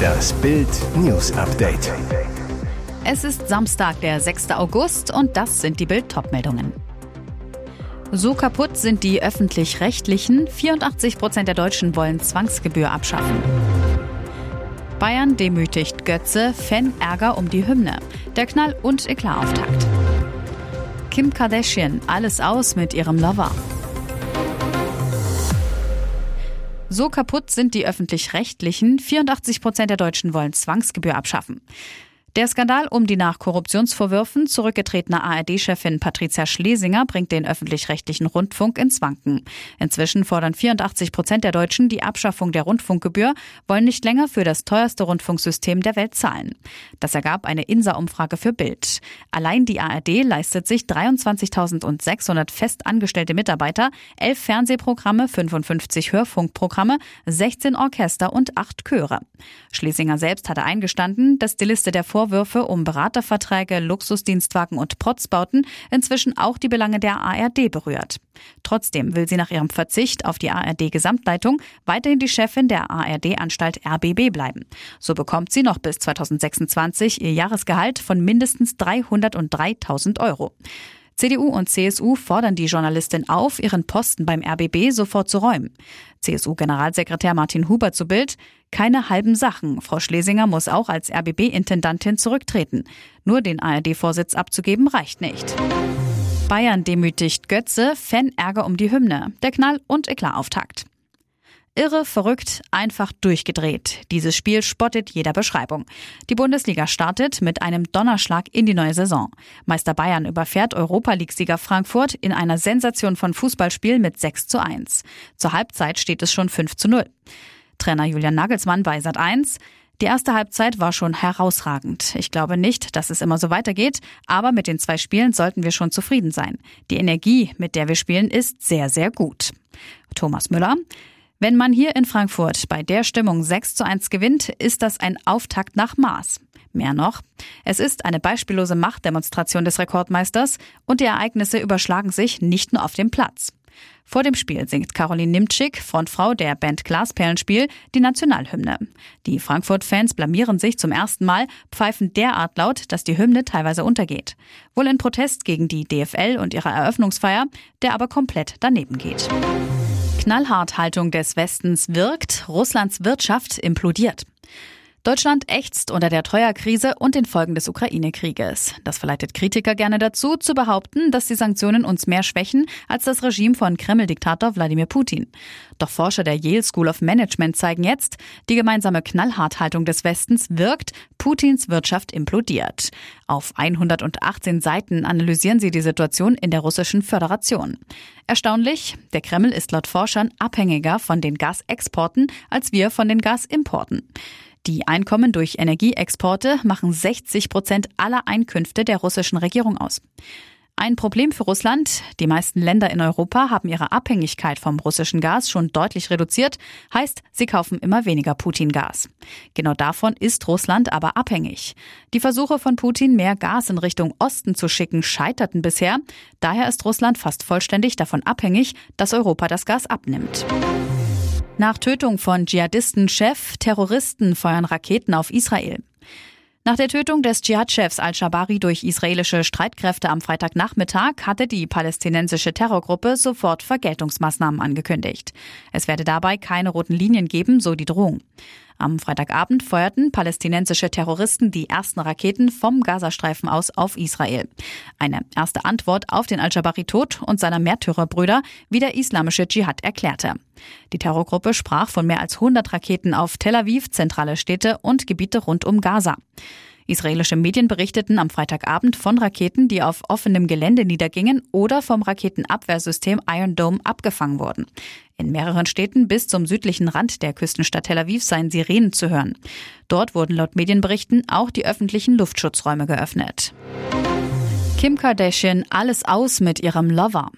Das Bild News Update. Es ist Samstag, der 6. August und das sind die Bild meldungen So kaputt sind die öffentlich-rechtlichen. 84 Prozent der Deutschen wollen Zwangsgebühr abschaffen. Bayern demütigt Götze, Fan-Ärger um die Hymne. Der Knall- und Eklatauftakt. Kim Kardashian, alles aus mit ihrem Lover. So kaputt sind die öffentlich-rechtlichen. 84 Prozent der Deutschen wollen Zwangsgebühr abschaffen. Der Skandal um die nach Korruptionsvorwürfen zurückgetretene ARD-Chefin Patricia Schlesinger bringt den öffentlich-rechtlichen Rundfunk ins Wanken. Inzwischen fordern 84 Prozent der Deutschen die Abschaffung der Rundfunkgebühr, wollen nicht länger für das teuerste Rundfunksystem der Welt zahlen. Das ergab eine INSA-Umfrage für Bild. Allein die ARD leistet sich 23.600 festangestellte Mitarbeiter, 11 Fernsehprogramme, 55 Hörfunkprogramme, 16 Orchester und 8 Chöre. Schlesinger selbst hatte eingestanden, dass die Liste der Vor Vorwürfe um Beraterverträge, Luxusdienstwagen und Protzbauten inzwischen auch die Belange der ARD berührt. Trotzdem will sie nach ihrem Verzicht auf die ARD-Gesamtleitung weiterhin die Chefin der ARD-Anstalt RBB bleiben. So bekommt sie noch bis 2026 ihr Jahresgehalt von mindestens 303.000 Euro. CDU und CSU fordern die Journalistin auf, ihren Posten beim RBB sofort zu räumen. CSU-Generalsekretär Martin Huber zu Bild. Keine halben Sachen. Frau Schlesinger muss auch als RBB-Intendantin zurücktreten. Nur den ARD-Vorsitz abzugeben reicht nicht. Bayern demütigt Götze, Fan-Ärger um die Hymne. Der Knall- und Eklatauftakt. Irre, verrückt, einfach durchgedreht. Dieses Spiel spottet jeder Beschreibung. Die Bundesliga startet mit einem Donnerschlag in die neue Saison. Meister Bayern überfährt Europa League-Sieger Frankfurt in einer Sensation von Fußballspiel mit 6 zu 1. Zur Halbzeit steht es schon 5 zu 0. Trainer Julian Nagelsmann bei Sat 1. Die erste Halbzeit war schon herausragend. Ich glaube nicht, dass es immer so weitergeht, aber mit den zwei Spielen sollten wir schon zufrieden sein. Die Energie, mit der wir spielen, ist sehr, sehr gut. Thomas Müller. Wenn man hier in Frankfurt bei der Stimmung 6 zu 1 gewinnt, ist das ein Auftakt nach Maß. Mehr noch, es ist eine beispiellose Machtdemonstration des Rekordmeisters und die Ereignisse überschlagen sich nicht nur auf dem Platz. Vor dem Spiel singt Caroline Nimczyk, Frontfrau der Band Glasperlenspiel, die Nationalhymne. Die Frankfurt-Fans blamieren sich zum ersten Mal, pfeifen derart laut, dass die Hymne teilweise untergeht. Wohl in Protest gegen die DFL und ihre Eröffnungsfeier, der aber komplett daneben geht. Knallhart-Haltung des Westens wirkt, Russlands Wirtschaft implodiert. Deutschland ächzt unter der Treuerkrise und den Folgen des Ukraine-Krieges. Das verleitet Kritiker gerne dazu, zu behaupten, dass die Sanktionen uns mehr schwächen als das Regime von Kreml-Diktator Wladimir Putin. Doch Forscher der Yale School of Management zeigen jetzt, die gemeinsame Knallharthaltung des Westens wirkt, Putins Wirtschaft implodiert. Auf 118 Seiten analysieren sie die Situation in der russischen Föderation. Erstaunlich, der Kreml ist laut Forschern abhängiger von den Gasexporten als wir von den Gasimporten. Die Einkommen durch Energieexporte machen 60 Prozent aller Einkünfte der russischen Regierung aus. Ein Problem für Russland. Die meisten Länder in Europa haben ihre Abhängigkeit vom russischen Gas schon deutlich reduziert, heißt, sie kaufen immer weniger Putin-Gas. Genau davon ist Russland aber abhängig. Die Versuche von Putin, mehr Gas in Richtung Osten zu schicken, scheiterten bisher. Daher ist Russland fast vollständig davon abhängig, dass Europa das Gas abnimmt. Nach Tötung von Dschihadisten-Chef, Terroristen feuern Raketen auf Israel. Nach der Tötung des Dschihad-Chefs al-Shabari durch israelische Streitkräfte am Freitagnachmittag hatte die palästinensische Terrorgruppe sofort Vergeltungsmaßnahmen angekündigt. Es werde dabei keine roten Linien geben, so die Drohung. Am Freitagabend feuerten palästinensische Terroristen die ersten Raketen vom Gazastreifen aus auf Israel. Eine erste Antwort auf den Al-Shabari-Tod und seiner Märtyrerbrüder, wie der islamische Dschihad erklärte. Die Terrorgruppe sprach von mehr als 100 Raketen auf Tel Aviv, zentrale Städte und Gebiete rund um Gaza. Israelische Medien berichteten am Freitagabend von Raketen, die auf offenem Gelände niedergingen oder vom Raketenabwehrsystem Iron Dome abgefangen wurden. In mehreren Städten bis zum südlichen Rand der Küstenstadt Tel Aviv seien Sirenen zu hören. Dort wurden laut Medienberichten auch die öffentlichen Luftschutzräume geöffnet. Kim Kardashian alles aus mit ihrem Lover.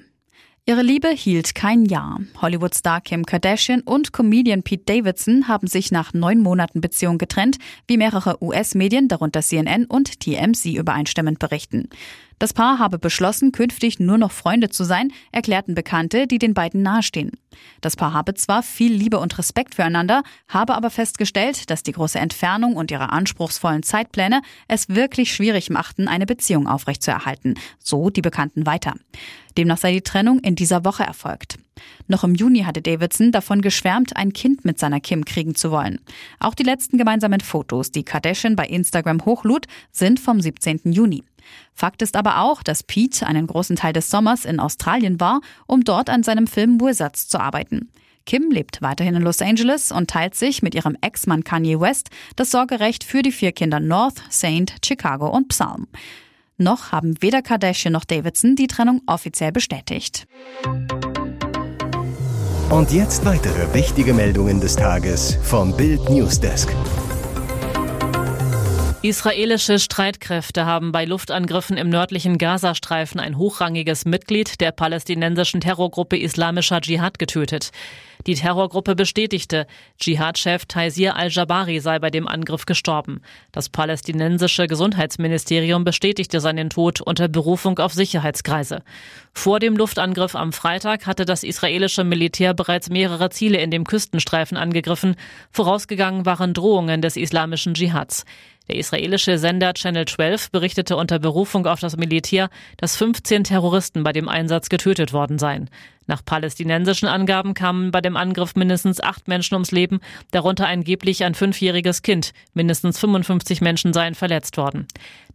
Ihre Liebe hielt kein Jahr. Hollywood-Star Kim Kardashian und Comedian Pete Davidson haben sich nach neun Monaten Beziehung getrennt, wie mehrere US-Medien, darunter CNN und TMZ, übereinstimmend berichten. Das Paar habe beschlossen, künftig nur noch Freunde zu sein, erklärten Bekannte, die den beiden nahestehen. Das Paar habe zwar viel Liebe und Respekt füreinander, habe aber festgestellt, dass die große Entfernung und ihre anspruchsvollen Zeitpläne es wirklich schwierig machten, eine Beziehung aufrechtzuerhalten. So die Bekannten weiter. Demnach sei die Trennung in dieser Woche erfolgt. Noch im Juni hatte Davidson davon geschwärmt, ein Kind mit seiner Kim kriegen zu wollen. Auch die letzten gemeinsamen Fotos, die Kardashian bei Instagram hochlud, sind vom 17. Juni. Fakt ist aber auch, dass Pete einen großen Teil des Sommers in Australien war, um dort an seinem Film Wizards zu arbeiten. Kim lebt weiterhin in Los Angeles und teilt sich mit ihrem Ex-Mann Kanye West das Sorgerecht für die vier Kinder North, Saint, Chicago und Psalm. Noch haben weder Kardashian noch Davidson die Trennung offiziell bestätigt. Und jetzt weitere wichtige Meldungen des Tages vom Bild Newsdesk. Israelische Streitkräfte haben bei Luftangriffen im nördlichen Gazastreifen ein hochrangiges Mitglied der palästinensischen Terrorgruppe Islamischer Dschihad getötet. Die Terrorgruppe bestätigte, Dschihad-Chef Taisir al-Jabari sei bei dem Angriff gestorben. Das palästinensische Gesundheitsministerium bestätigte seinen Tod unter Berufung auf Sicherheitskreise. Vor dem Luftangriff am Freitag hatte das israelische Militär bereits mehrere Ziele in dem Küstenstreifen angegriffen. Vorausgegangen waren Drohungen des islamischen Dschihads. Der israelische Sender Channel 12 berichtete unter Berufung auf das Militär, dass 15 Terroristen bei dem Einsatz getötet worden seien. Nach palästinensischen Angaben kamen bei dem Angriff mindestens acht Menschen ums Leben, darunter angeblich ein fünfjähriges Kind. Mindestens 55 Menschen seien verletzt worden.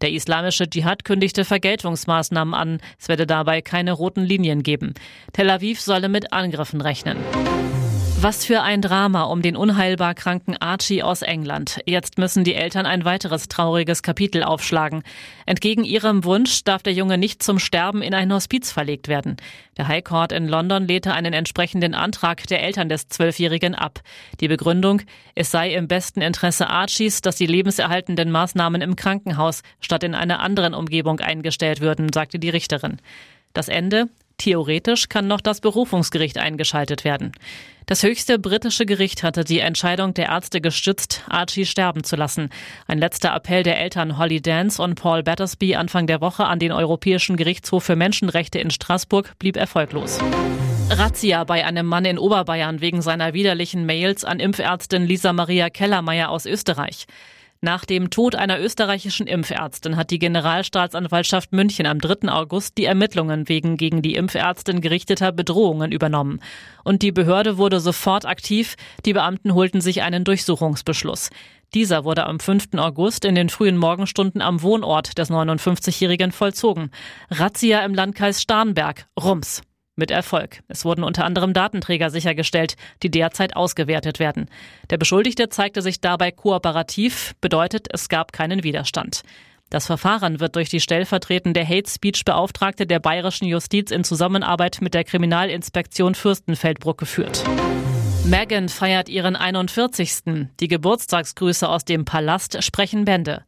Der islamische Dschihad kündigte Vergeltungsmaßnahmen an. Es werde dabei keine roten Linien geben. Tel Aviv solle mit Angriffen rechnen. Was für ein Drama um den unheilbar kranken Archie aus England. Jetzt müssen die Eltern ein weiteres trauriges Kapitel aufschlagen. Entgegen ihrem Wunsch darf der Junge nicht zum Sterben in ein Hospiz verlegt werden. Der High Court in London lehnte einen entsprechenden Antrag der Eltern des Zwölfjährigen ab. Die Begründung, es sei im besten Interesse Archies, dass die lebenserhaltenden Maßnahmen im Krankenhaus statt in einer anderen Umgebung eingestellt würden, sagte die Richterin. Das Ende? Theoretisch kann noch das Berufungsgericht eingeschaltet werden. Das höchste britische Gericht hatte die Entscheidung der Ärzte gestützt, Archie sterben zu lassen. Ein letzter Appell der Eltern Holly Dance und Paul Battersby Anfang der Woche an den Europäischen Gerichtshof für Menschenrechte in Straßburg blieb erfolglos. Razzia bei einem Mann in Oberbayern wegen seiner widerlichen Mails an Impfärztin Lisa Maria Kellermeier aus Österreich. Nach dem Tod einer österreichischen Impfärztin hat die Generalstaatsanwaltschaft München am 3. August die Ermittlungen wegen gegen die Impfärztin gerichteter Bedrohungen übernommen. Und die Behörde wurde sofort aktiv. Die Beamten holten sich einen Durchsuchungsbeschluss. Dieser wurde am 5. August in den frühen Morgenstunden am Wohnort des 59-Jährigen vollzogen. Razzia im Landkreis Starnberg. Rums mit Erfolg. Es wurden unter anderem Datenträger sichergestellt, die derzeit ausgewertet werden. Der Beschuldigte zeigte sich dabei kooperativ, bedeutet, es gab keinen Widerstand. Das Verfahren wird durch die stellvertretende Hate Speech Beauftragte der bayerischen Justiz in Zusammenarbeit mit der Kriminalinspektion Fürstenfeldbruck geführt. Meghan feiert ihren 41. Die Geburtstagsgrüße aus dem Palast sprechen Bände.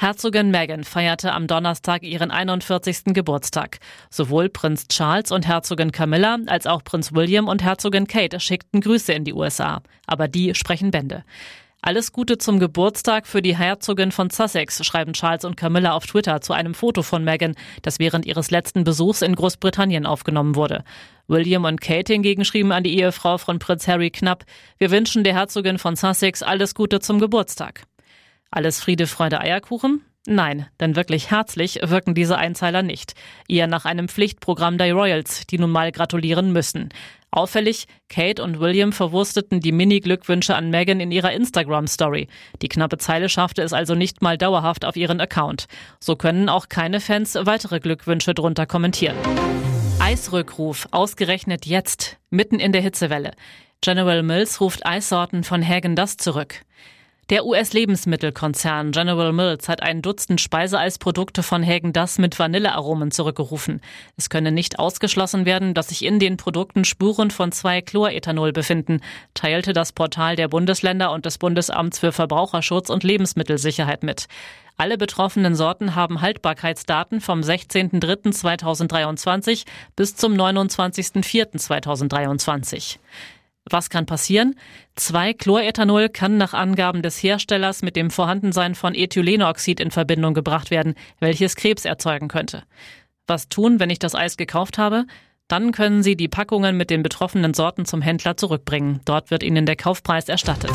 Herzogin Meghan feierte am Donnerstag ihren 41. Geburtstag. Sowohl Prinz Charles und Herzogin Camilla als auch Prinz William und Herzogin Kate schickten Grüße in die USA. Aber die sprechen Bände. Alles Gute zum Geburtstag für die Herzogin von Sussex, schreiben Charles und Camilla auf Twitter zu einem Foto von Meghan, das während ihres letzten Besuchs in Großbritannien aufgenommen wurde. William und Kate hingegen schrieben an die Ehefrau von Prinz Harry knapp, wir wünschen der Herzogin von Sussex alles Gute zum Geburtstag. Alles Friede, Freude, Eierkuchen? Nein, denn wirklich herzlich wirken diese Einzeiler nicht. Eher nach einem Pflichtprogramm der Royals, die nun mal gratulieren müssen. Auffällig, Kate und William verwursteten die Mini-Glückwünsche an Meghan in ihrer Instagram-Story. Die knappe Zeile schaffte es also nicht mal dauerhaft auf ihren Account. So können auch keine Fans weitere Glückwünsche drunter kommentieren. Eisrückruf, ausgerechnet jetzt, mitten in der Hitzewelle. General Mills ruft Eissorten von Hagen das zurück. Der US-Lebensmittelkonzern General Mills hat ein Dutzend Speiseeisprodukte von Hagen Das mit Vanillearomen zurückgerufen. Es könne nicht ausgeschlossen werden, dass sich in den Produkten Spuren von zwei Chlorethanol befinden, teilte das Portal der Bundesländer und des Bundesamts für Verbraucherschutz und Lebensmittelsicherheit mit. Alle betroffenen Sorten haben Haltbarkeitsdaten vom 16.03.2023 bis zum 29.04.2023. Was kann passieren? 2-Chlorethanol kann nach Angaben des Herstellers mit dem Vorhandensein von Ethylenoxid in Verbindung gebracht werden, welches Krebs erzeugen könnte. Was tun, wenn ich das Eis gekauft habe? Dann können Sie die Packungen mit den betroffenen Sorten zum Händler zurückbringen. Dort wird Ihnen der Kaufpreis erstattet.